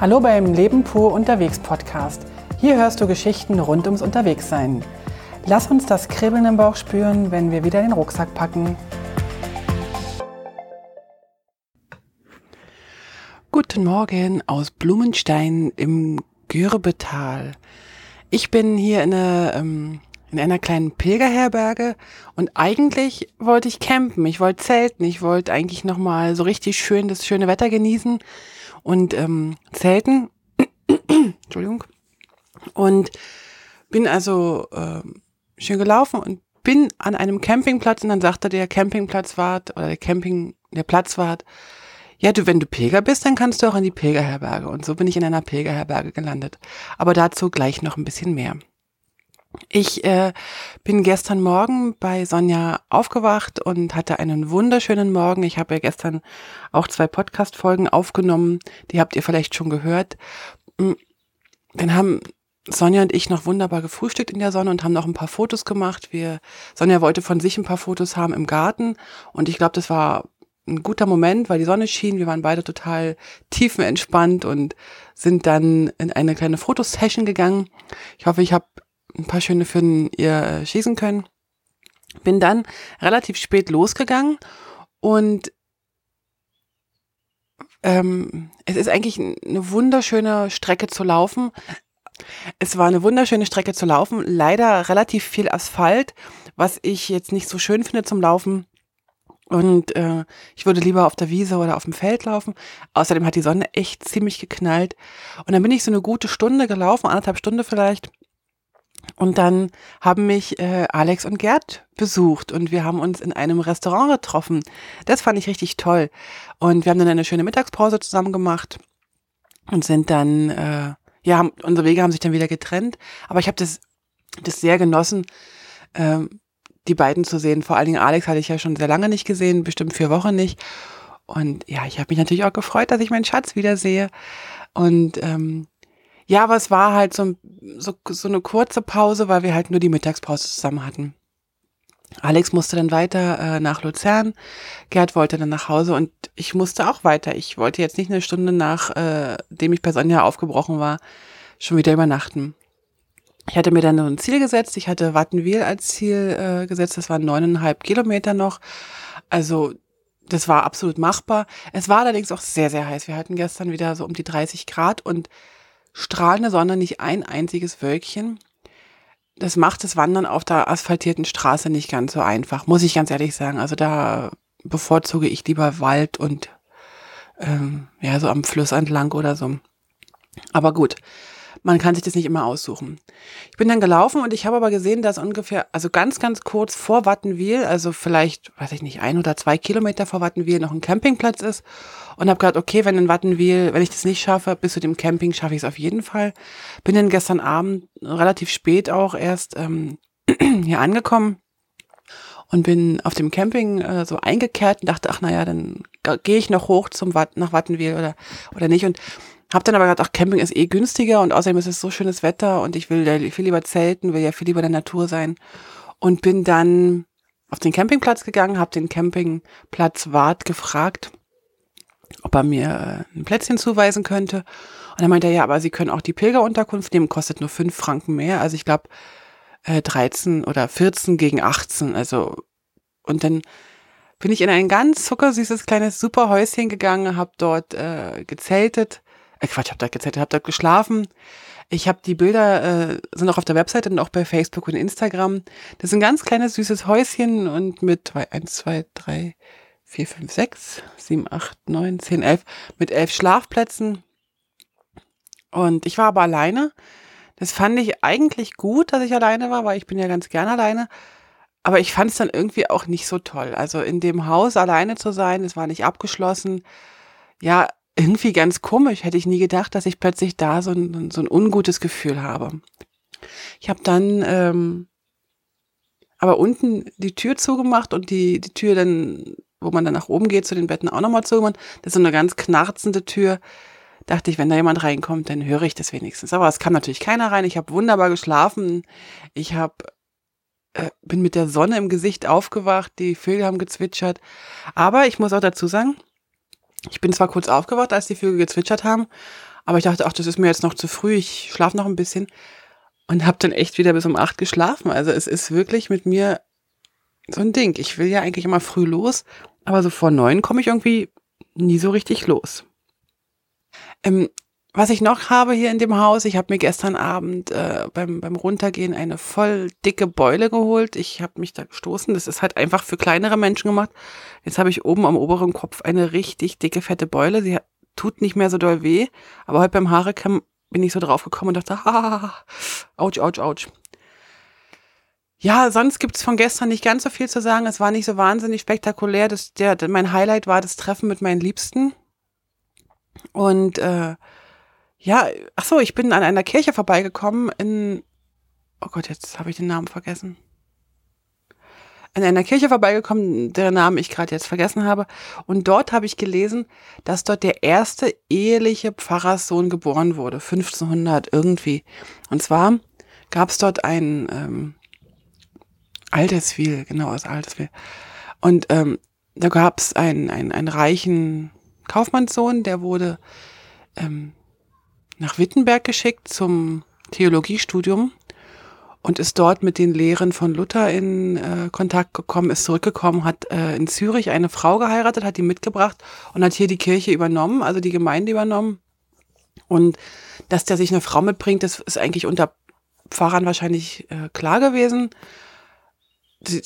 Hallo beim Leben pur unterwegs Podcast. Hier hörst du Geschichten rund ums Unterwegssein. Lass uns das Kribbeln im Bauch spüren, wenn wir wieder den Rucksack packen. Guten Morgen aus Blumenstein im Gürbetal. Ich bin hier in einer, ähm, in einer kleinen Pilgerherberge und eigentlich wollte ich campen, ich wollte zelten, ich wollte eigentlich nochmal so richtig schön das schöne Wetter genießen und ähm, zelten. Entschuldigung. Und bin also ähm, schön gelaufen und bin an einem Campingplatz und dann sagte der Campingplatzwart oder der Camping, der Platzwart, ja, du, wenn du Pilger bist, dann kannst du auch in die Pilgerherberge. Und so bin ich in einer Pilgerherberge gelandet. Aber dazu gleich noch ein bisschen mehr. Ich äh, bin gestern Morgen bei Sonja aufgewacht und hatte einen wunderschönen Morgen. Ich habe ja gestern auch zwei Podcast-Folgen aufgenommen. Die habt ihr vielleicht schon gehört. Mm, dann haben Sonja und ich noch wunderbar gefrühstückt in der Sonne und haben noch ein paar Fotos gemacht. Wir, Sonja wollte von sich ein paar Fotos haben im Garten und ich glaube, das war ein guter Moment, weil die Sonne schien. Wir waren beide total tiefenentspannt und sind dann in eine kleine Fotosession gegangen. Ich hoffe, ich habe ein paar schöne für ihr schießen können. Bin dann relativ spät losgegangen und ähm, es ist eigentlich eine wunderschöne Strecke zu laufen. Es war eine wunderschöne Strecke zu laufen, leider relativ viel Asphalt, was ich jetzt nicht so schön finde zum Laufen. Und äh, ich würde lieber auf der Wiese oder auf dem Feld laufen. Außerdem hat die Sonne echt ziemlich geknallt. Und dann bin ich so eine gute Stunde gelaufen, anderthalb Stunde vielleicht. Und dann haben mich äh, Alex und Gerd besucht und wir haben uns in einem Restaurant getroffen. Das fand ich richtig toll. Und wir haben dann eine schöne Mittagspause zusammen gemacht und sind dann, äh, ja, haben, unsere Wege haben sich dann wieder getrennt. Aber ich habe das, das sehr genossen, äh, die beiden zu sehen. Vor allen Dingen Alex hatte ich ja schon sehr lange nicht gesehen, bestimmt vier Wochen nicht. Und ja, ich habe mich natürlich auch gefreut, dass ich meinen Schatz wiedersehe. Und ähm, ja, aber es war halt so, so, so eine kurze Pause, weil wir halt nur die Mittagspause zusammen hatten. Alex musste dann weiter äh, nach Luzern, Gerd wollte dann nach Hause und ich musste auch weiter. Ich wollte jetzt nicht eine Stunde nachdem äh, ich bei Sonja aufgebrochen war, schon wieder übernachten. Ich hatte mir dann so ein Ziel gesetzt. Ich hatte Wattenwil als Ziel äh, gesetzt. Das waren neuneinhalb Kilometer noch. Also das war absolut machbar. Es war allerdings auch sehr, sehr heiß. Wir hatten gestern wieder so um die 30 Grad und strahlende Sonne, nicht ein einziges Wölkchen. Das macht das Wandern auf der asphaltierten Straße nicht ganz so einfach, muss ich ganz ehrlich sagen. Also da bevorzuge ich lieber Wald und ähm, ja, so am Fluss entlang oder so. Aber gut, man kann sich das nicht immer aussuchen. Ich bin dann gelaufen und ich habe aber gesehen, dass ungefähr, also ganz, ganz kurz vor Wattenwil, also vielleicht, weiß ich nicht, ein oder zwei Kilometer vor Wattenwil noch ein Campingplatz ist. Und habe gedacht, okay, wenn in Wattenwil, wenn ich das nicht schaffe, bis zu dem Camping schaffe ich es auf jeden Fall. Bin dann gestern Abend relativ spät auch erst ähm, hier angekommen und bin auf dem Camping äh, so eingekehrt und dachte, ach naja, dann gehe ich noch hoch zum Wat nach Wattenwil oder oder nicht und hab dann aber gedacht, ach, Camping ist eh günstiger und außerdem ist es so schönes Wetter und ich will ja viel lieber zelten, will ja viel lieber in der Natur sein. Und bin dann auf den Campingplatz gegangen, habe den Campingplatz Wart gefragt, ob er mir äh, ein Plätzchen zuweisen könnte. Und er meinte ja, aber Sie können auch die Pilgerunterkunft nehmen, kostet nur fünf Franken mehr. Also ich glaube äh, 13 oder 14 gegen 18. Also und dann bin ich in ein ganz zuckersüßes kleines Superhäuschen gegangen, habe dort äh, gezeltet äh, Quatsch, hab da gezettelt, hab da geschlafen. Ich habe die Bilder, äh, sind auch auf der Webseite und auch bei Facebook und Instagram. Das ist ein ganz kleines, süßes Häuschen und mit 1, 2, 3, 4, 5, 6, 7, 8, 9, 10, 11, mit elf Schlafplätzen. Und ich war aber alleine. Das fand ich eigentlich gut, dass ich alleine war, weil ich bin ja ganz gern alleine. Aber ich fand es dann irgendwie auch nicht so toll. Also in dem Haus alleine zu sein, es war nicht abgeschlossen. Ja, irgendwie ganz komisch. Hätte ich nie gedacht, dass ich plötzlich da so ein, so ein ungutes Gefühl habe. Ich habe dann ähm, aber unten die Tür zugemacht und die, die Tür dann, wo man dann nach oben geht, zu den Betten auch nochmal zugemacht. Das ist so eine ganz knarzende Tür. Dachte ich, wenn da jemand reinkommt, dann höre ich das wenigstens. Aber es kam natürlich keiner rein. Ich habe wunderbar geschlafen. Ich habe äh, bin mit der Sonne im Gesicht aufgewacht. Die Vögel haben gezwitschert. Aber ich muss auch dazu sagen, ich bin zwar kurz aufgewacht, als die Vögel gezwitschert haben, Aber ich dachte, ach, das ist mir jetzt noch zu früh, ich schlafe noch ein bisschen. Und habe dann echt wieder bis um acht geschlafen. Also es ist wirklich mit mir so ein Ding. Ich will ja eigentlich immer früh los, aber so vor neun komme ich irgendwie nie so richtig los. Ähm, was ich noch habe hier in dem Haus, ich habe mir gestern Abend äh, beim, beim Runtergehen eine voll dicke Beule geholt. Ich habe mich da gestoßen. Das ist halt einfach für kleinere Menschen gemacht. Jetzt habe ich oben am oberen Kopf eine richtig dicke, fette Beule. Sie tut nicht mehr so doll weh. Aber heute beim Haarecam bin ich so drauf gekommen und dachte, ha, ouch, ouch, ouch. Ja, sonst gibt's von gestern nicht ganz so viel zu sagen. Es war nicht so wahnsinnig spektakulär. Das, der, mein Highlight war das Treffen mit meinen Liebsten. Und äh, ja, ach so, ich bin an einer Kirche vorbeigekommen in, oh Gott, jetzt habe ich den Namen vergessen. An einer Kirche vorbeigekommen, deren Namen ich gerade jetzt vergessen habe. Und dort habe ich gelesen, dass dort der erste eheliche Pfarrerssohn geboren wurde, 1500 irgendwie. Und zwar gab es dort einen ähm, Alteswil, genau aus Alteswil. Und ähm, da gab es einen, einen, einen reichen Kaufmannssohn, der wurde ähm, nach Wittenberg geschickt zum Theologiestudium und ist dort mit den Lehren von Luther in äh, Kontakt gekommen, ist zurückgekommen, hat äh, in Zürich eine Frau geheiratet, hat die mitgebracht und hat hier die Kirche übernommen, also die Gemeinde übernommen. Und dass der sich eine Frau mitbringt, das ist eigentlich unter Pfarrern wahrscheinlich äh, klar gewesen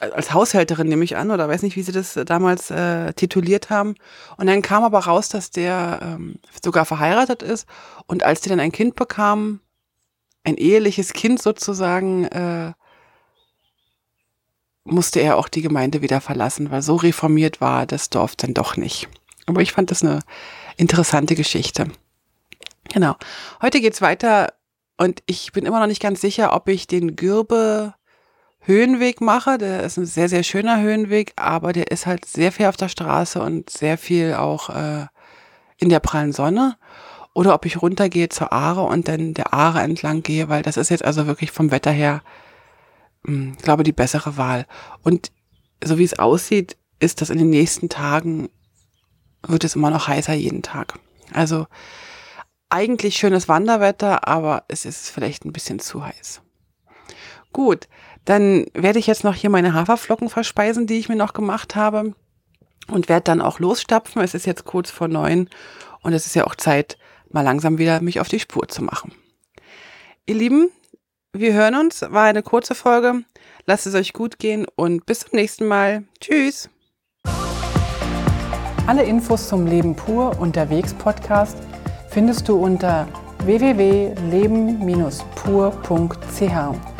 als Haushälterin nehme ich an oder weiß nicht, wie sie das damals äh, tituliert haben. Und dann kam aber raus, dass der ähm, sogar verheiratet ist und als die dann ein Kind bekam, ein eheliches Kind sozusagen, äh, musste er auch die Gemeinde wieder verlassen, weil so reformiert war das Dorf dann doch nicht. Aber ich fand das eine interessante Geschichte. Genau. Heute geht's weiter und ich bin immer noch nicht ganz sicher, ob ich den Gürbe Höhenweg mache. Der ist ein sehr, sehr schöner Höhenweg, aber der ist halt sehr viel auf der Straße und sehr viel auch äh, in der prallen Sonne. Oder ob ich runtergehe zur Aare und dann der Aare entlang gehe, weil das ist jetzt also wirklich vom Wetter her, mh, hm, glaube die bessere Wahl. Und so wie es aussieht, ist das in den nächsten Tagen, wird es immer noch heißer jeden Tag. Also eigentlich schönes Wanderwetter, aber es ist vielleicht ein bisschen zu heiß. Gut, dann werde ich jetzt noch hier meine Haferflocken verspeisen, die ich mir noch gemacht habe und werde dann auch losstapfen. Es ist jetzt kurz vor neun und es ist ja auch Zeit, mal langsam wieder mich auf die Spur zu machen. Ihr Lieben, wir hören uns. War eine kurze Folge. Lasst es euch gut gehen und bis zum nächsten Mal. Tschüss. Alle Infos zum Leben pur unterwegs Podcast findest du unter www.leben-pur.ch.